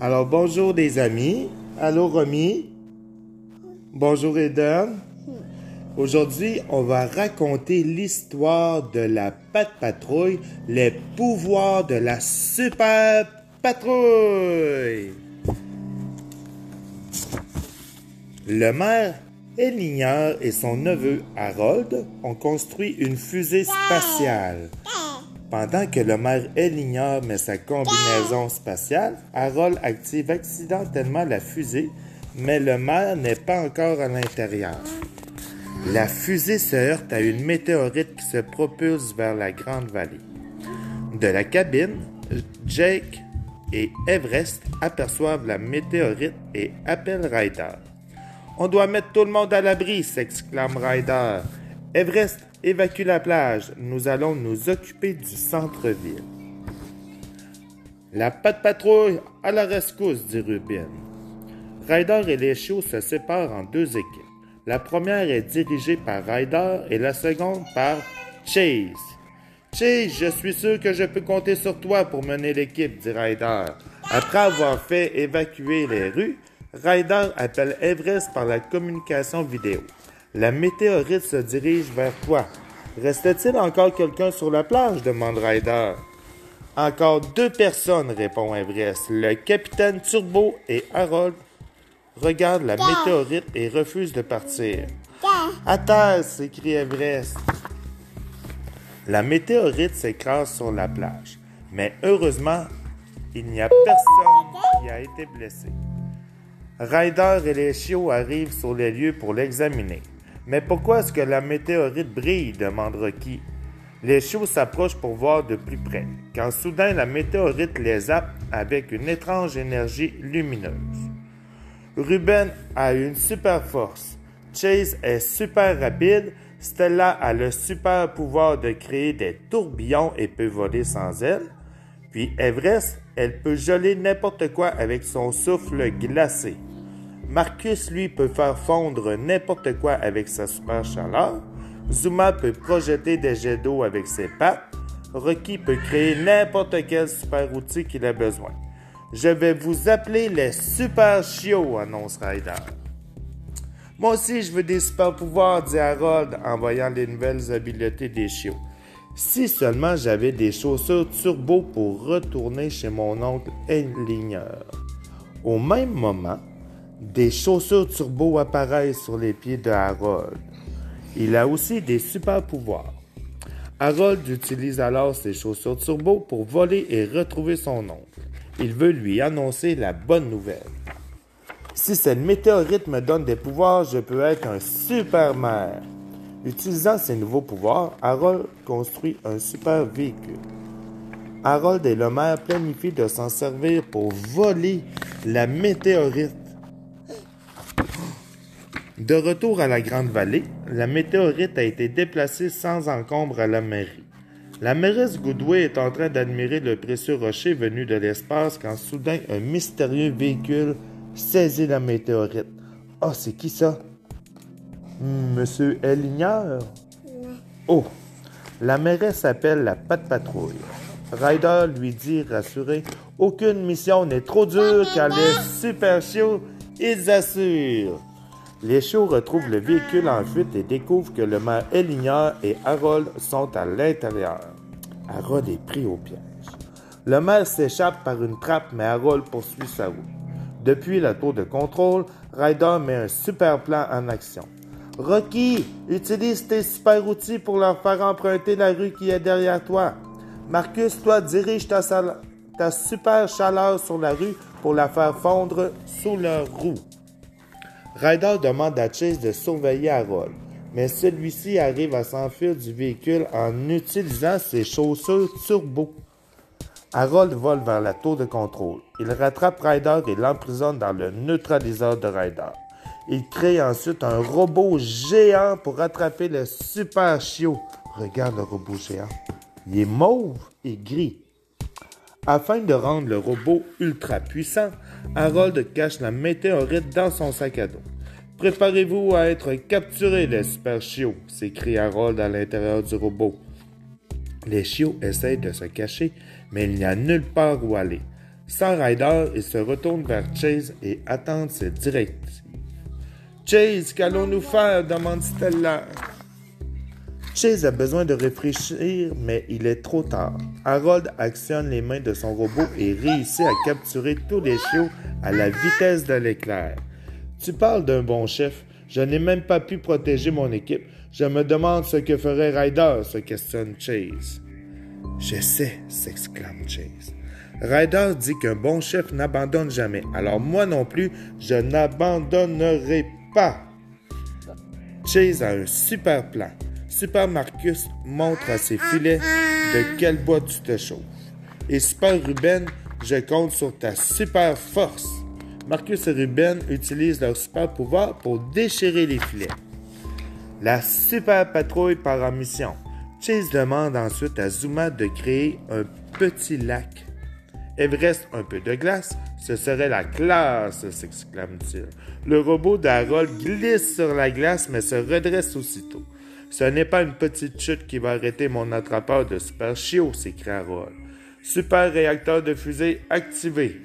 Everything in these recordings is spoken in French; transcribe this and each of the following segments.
Alors, bonjour des amis. Allô, Romy. Bonjour, Eden. Aujourd'hui, on va raconter l'histoire de la Pat Patrouille, les pouvoirs de la Super Patrouille. Le maire Ellinger et son neveu Harold ont construit une fusée spatiale. Pendant que le maire Ellinger met sa combinaison spatiale, Harold active accidentellement la fusée, mais le maire n'est pas encore à l'intérieur. La fusée se heurte à une météorite qui se propulse vers la Grande Vallée. De la cabine, Jake et Everest aperçoivent la météorite et appellent Ryder. On doit mettre tout le monde à l'abri, s'exclame Ryder. Everest, évacue la plage. Nous allons nous occuper du centre-ville. La patrouille à la rescousse, dit Rubin. Ryder et les chiots se séparent en deux équipes. La première est dirigée par Ryder et la seconde par Chase. Chase, je suis sûr que je peux compter sur toi pour mener l'équipe, dit Ryder. Après avoir fait évacuer les rues, Ryder appelle Everest par la communication vidéo. La météorite se dirige vers toi. Reste-t-il encore quelqu'un sur la plage? demande Ryder. Encore deux personnes, répond Everest. Le capitaine Turbo et Harold regardent la météorite et refusent de partir. À terre, s'écrie Everest. La météorite s'écrase sur la plage, mais heureusement, il n'y a personne qui a été blessé. Ryder et les chiots arrivent sur les lieux pour l'examiner. Mais pourquoi est-ce que la météorite brille? demande Rocky. Les chiots s'approchent pour voir de plus près, quand soudain la météorite les zappe avec une étrange énergie lumineuse. Ruben a une super force. Chase est super rapide. Stella a le super pouvoir de créer des tourbillons et peut voler sans elle. Puis Everest, elle peut geler n'importe quoi avec son souffle glacé. Marcus, lui, peut faire fondre n'importe quoi avec sa super chaleur. Zuma peut projeter des jets d'eau avec ses pattes. Rocky peut créer n'importe quel super outil qu'il a besoin. Je vais vous appeler les super chiots, annonce Ryder. Moi aussi, je veux des super pouvoirs, dit Harold en voyant les nouvelles habiletés des chiots. Si seulement j'avais des chaussures turbo pour retourner chez mon oncle Ellinger. Au même moment, des chaussures turbo apparaissent sur les pieds de Harold. Il a aussi des super pouvoirs. Harold utilise alors ses chaussures turbo pour voler et retrouver son oncle. Il veut lui annoncer la bonne nouvelle. Si cette météorite me donne des pouvoirs, je peux être un super maire. Utilisant ses nouveaux pouvoirs, Harold construit un super véhicule. Harold et le maire planifient de s'en servir pour voler la météorite. De retour à la Grande Vallée, la météorite a été déplacée sans encombre à la mairie. La mairesse Goodway est en train d'admirer le précieux rocher venu de l'espace quand soudain un mystérieux véhicule saisit la météorite. Oh, c'est qui ça? Monsieur Ellinger? Oh, la mairesse appelle la patte patrouille. Ryder lui dit rassuré Aucune mission n'est trop dure car les super chiots, ils assurent. Les chiots retrouvent le véhicule en fuite et découvrent que le maire Ellinger et Harold sont à l'intérieur. Harold est pris au piège. Le maire s'échappe par une trappe, mais Harold poursuit sa route. Depuis la tour de contrôle, Ryder met un super plan en action. Rocky, utilise tes super outils pour leur faire emprunter la rue qui est derrière toi. Marcus, toi, dirige ta, ta super chaleur sur la rue pour la faire fondre sous leur roue. Ryder demande à Chase de surveiller Harold, mais celui-ci arrive à s'enfuir du véhicule en utilisant ses chaussures turbo. Harold vole vers la tour de contrôle. Il rattrape Ryder et l'emprisonne dans le neutraliseur de Ryder. Il crée ensuite un robot géant pour attraper le super chiot. Regarde le robot géant. Il est mauve et gris. Afin de rendre le robot ultra puissant, Harold cache la météorite dans son sac à dos. Préparez-vous à être capturés, les super chiots, s'écrie Harold à l'intérieur du robot. Les chiots essayent de se cacher, mais il n'y a nulle part où aller. Sans Ryder, il se retourne vers Chase et attend ses directives. Chase, qu'allons-nous faire demande Stella. Chase a besoin de réfléchir, mais il est trop tard. Harold actionne les mains de son robot et réussit à capturer tous les chiots à la vitesse de l'éclair. Tu parles d'un bon chef. Je n'ai même pas pu protéger mon équipe. Je me demande ce que ferait Ryder, se questionne Chase. Je sais, s'exclame Chase. Ryder dit qu'un bon chef n'abandonne jamais. Alors moi non plus, je n'abandonnerai pas. Chase a un super plan. Super Marcus montre à ses filets de quel bois tu te chauffes. Et Super Ruben, je compte sur ta super force. Marcus et Ruben utilisent leur super pouvoir pour déchirer les filets. La super patrouille part en mission. Chase demande ensuite à Zuma de créer un petit lac. Everest un peu de glace, ce serait la classe, s'exclame-t-il. Le robot d'Harold glisse sur la glace mais se redresse aussitôt. Ce n'est pas une petite chute qui va arrêter mon attrapeur de super chiot, s'écria Harold. Super réacteur de fusée activé.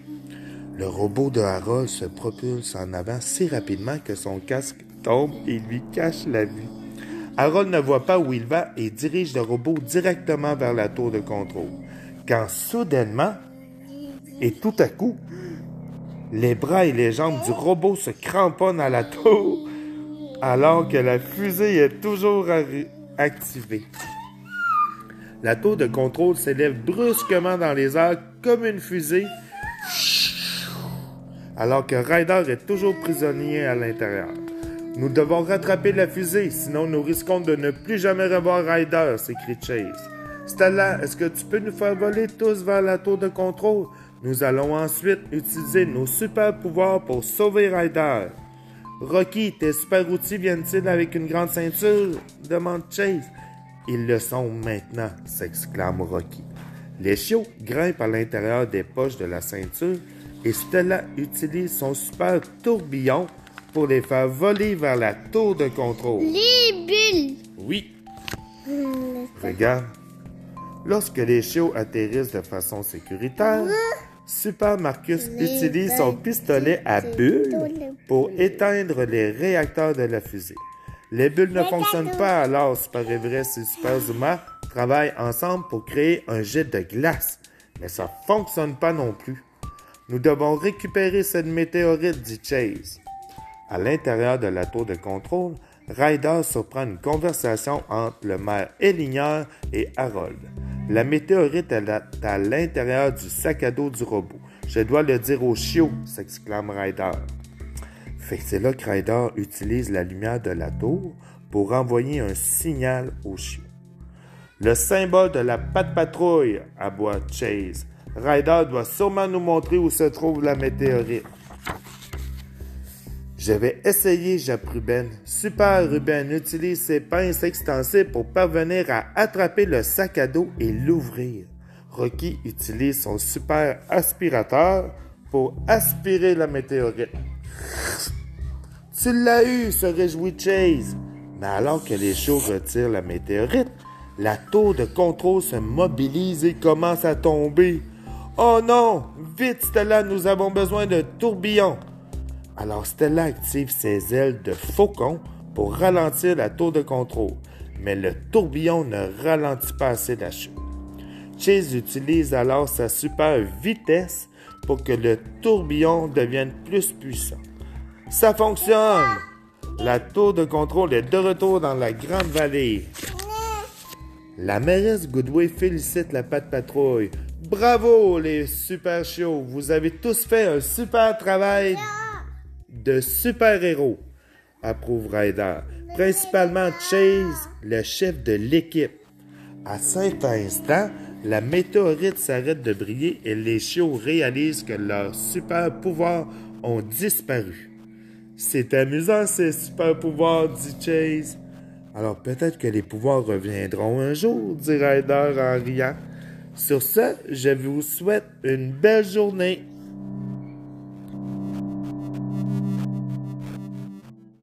Le robot de Harold se propulse en avant si rapidement que son casque tombe et lui cache la vue. Harold ne voit pas où il va et dirige le robot directement vers la tour de contrôle. Quand soudainement, et tout à coup, les bras et les jambes du robot se cramponnent à la tour alors que la fusée est toujours activée. La tour de contrôle s'élève brusquement dans les airs comme une fusée, alors que Ryder est toujours prisonnier à l'intérieur. Nous devons rattraper la fusée, sinon nous risquons de ne plus jamais revoir Ryder, s'écrie Chase. Stella, est-ce que tu peux nous faire voler tous vers la tour de contrôle? Nous allons ensuite utiliser nos super pouvoirs pour sauver Ryder. Rocky, tes super outils viennent-ils avec une grande ceinture? demande Chase. Ils le sont maintenant, s'exclame Rocky. Les chiots grimpent à l'intérieur des poches de la ceinture et Stella utilise son super tourbillon pour les faire voler vers la tour de contrôle. Les bulles! Oui. Regarde. Lorsque les chiots atterrissent de façon sécuritaire, Super Marcus utilise son pistolet à bulles pour éteindre les réacteurs de la fusée. Les bulles ne fonctionnent pas alors Super Everest et Super Zuma travaillent ensemble pour créer un jet de glace. Mais ça ne fonctionne pas non plus. Nous devons récupérer cette météorite, dit Chase. À l'intérieur de la tour de contrôle, Ryder surprend une conversation entre le maire Eligneur et Harold. La météorite est à l'intérieur du sac à dos du robot. Je dois le dire au chiot, s'exclame Ryder. Fait c'est là que Ryder utilise la lumière de la tour pour envoyer un signal au chiot. Le symbole de la patte patrouille, aboie Chase. Ryder doit sûrement nous montrer où se trouve la météorite. Je vais essayer, Ruben. Super, Ruben utilise ses pinces extensibles pour parvenir à attraper le sac à dos et l'ouvrir. Rocky utilise son super aspirateur pour aspirer la météorite. Tu l'as eu, se réjouit Chase. Mais alors que les chauds retirent la météorite, la tour de contrôle se mobilise et commence à tomber. Oh non! Vite, Stella, nous avons besoin de tourbillon. Alors Stella active ses ailes de faucon pour ralentir la tour de contrôle, mais le tourbillon ne ralentit pas assez la chute. Chase utilise alors sa super vitesse pour que le tourbillon devienne plus puissant. Ça fonctionne! La tour de contrôle est de retour dans la grande vallée. La mairesse Goodway félicite la patte patrouille. Bravo les super chiots, vous avez tous fait un super travail de super-héros, approuve Ryder, principalement Chase, le chef de l'équipe. À cet instant, la météorite s'arrête de briller et les chiots réalisent que leurs super pouvoirs ont disparu. C'est amusant ces super pouvoirs, dit Chase. Alors peut-être que les pouvoirs reviendront un jour, dit Ryder en riant. Sur ce, je vous souhaite une belle journée.